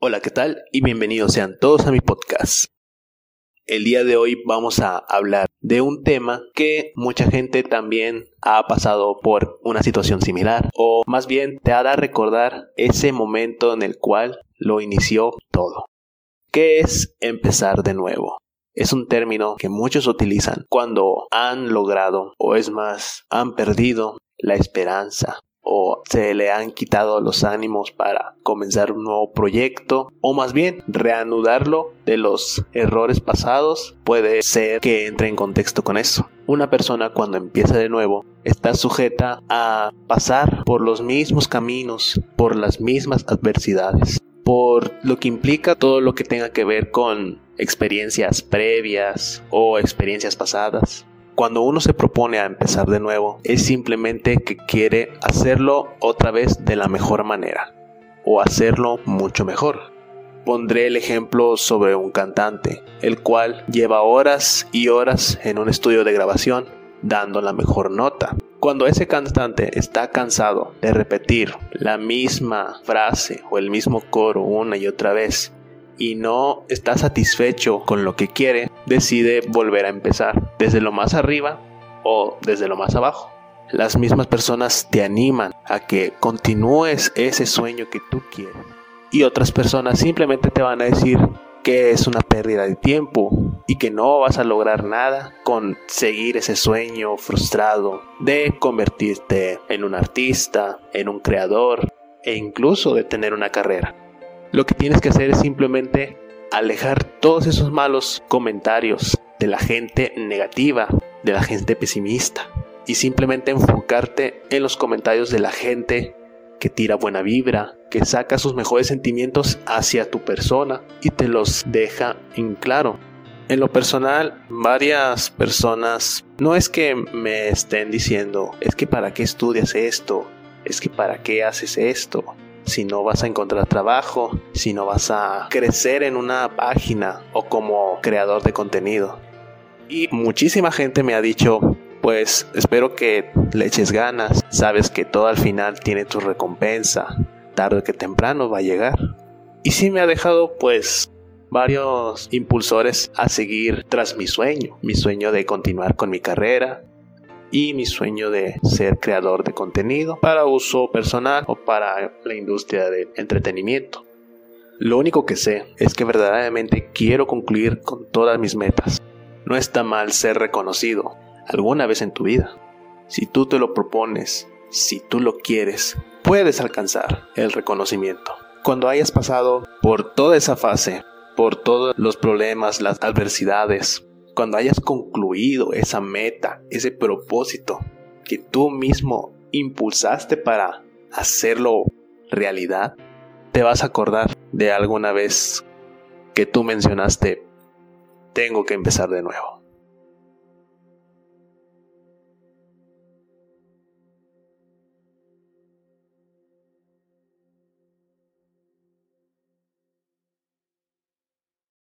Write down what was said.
Hola, ¿qué tal? Y bienvenidos sean todos a mi podcast. El día de hoy vamos a hablar de un tema que mucha gente también ha pasado por una situación similar o más bien te hará recordar ese momento en el cual lo inició todo. ¿Qué es empezar de nuevo? Es un término que muchos utilizan cuando han logrado o es más, han perdido la esperanza o se le han quitado los ánimos para comenzar un nuevo proyecto o más bien reanudarlo de los errores pasados puede ser que entre en contexto con eso. Una persona cuando empieza de nuevo está sujeta a pasar por los mismos caminos, por las mismas adversidades, por lo que implica todo lo que tenga que ver con experiencias previas o experiencias pasadas cuando uno se propone a empezar de nuevo, es simplemente que quiere hacerlo otra vez de la mejor manera o hacerlo mucho mejor. Pondré el ejemplo sobre un cantante, el cual lleva horas y horas en un estudio de grabación dando la mejor nota. Cuando ese cantante está cansado de repetir la misma frase o el mismo coro una y otra vez y no está satisfecho con lo que quiere, decide volver a empezar desde lo más arriba o desde lo más abajo. Las mismas personas te animan a que continúes ese sueño que tú quieres. Y otras personas simplemente te van a decir que es una pérdida de tiempo y que no vas a lograr nada con seguir ese sueño frustrado de convertirte en un artista, en un creador e incluso de tener una carrera. Lo que tienes que hacer es simplemente alejar todos esos malos comentarios de la gente negativa, de la gente pesimista y simplemente enfocarte en los comentarios de la gente que tira buena vibra, que saca sus mejores sentimientos hacia tu persona y te los deja en claro. En lo personal, varias personas no es que me estén diciendo, es que para qué estudias esto, es que para qué haces esto, si no vas a encontrar trabajo, si no vas a crecer en una página o como creador de contenido. Y muchísima gente me ha dicho, pues espero que le eches ganas, sabes que todo al final tiene tu recompensa, tarde que temprano va a llegar. Y sí me ha dejado pues varios impulsores a seguir tras mi sueño, mi sueño de continuar con mi carrera, y mi sueño de ser creador de contenido para uso personal o para la industria del entretenimiento. Lo único que sé es que verdaderamente quiero concluir con todas mis metas. No está mal ser reconocido alguna vez en tu vida. Si tú te lo propones, si tú lo quieres, puedes alcanzar el reconocimiento. Cuando hayas pasado por toda esa fase, por todos los problemas, las adversidades, cuando hayas concluido esa meta, ese propósito que tú mismo impulsaste para hacerlo realidad, te vas a acordar de alguna vez que tú mencionaste, tengo que empezar de nuevo.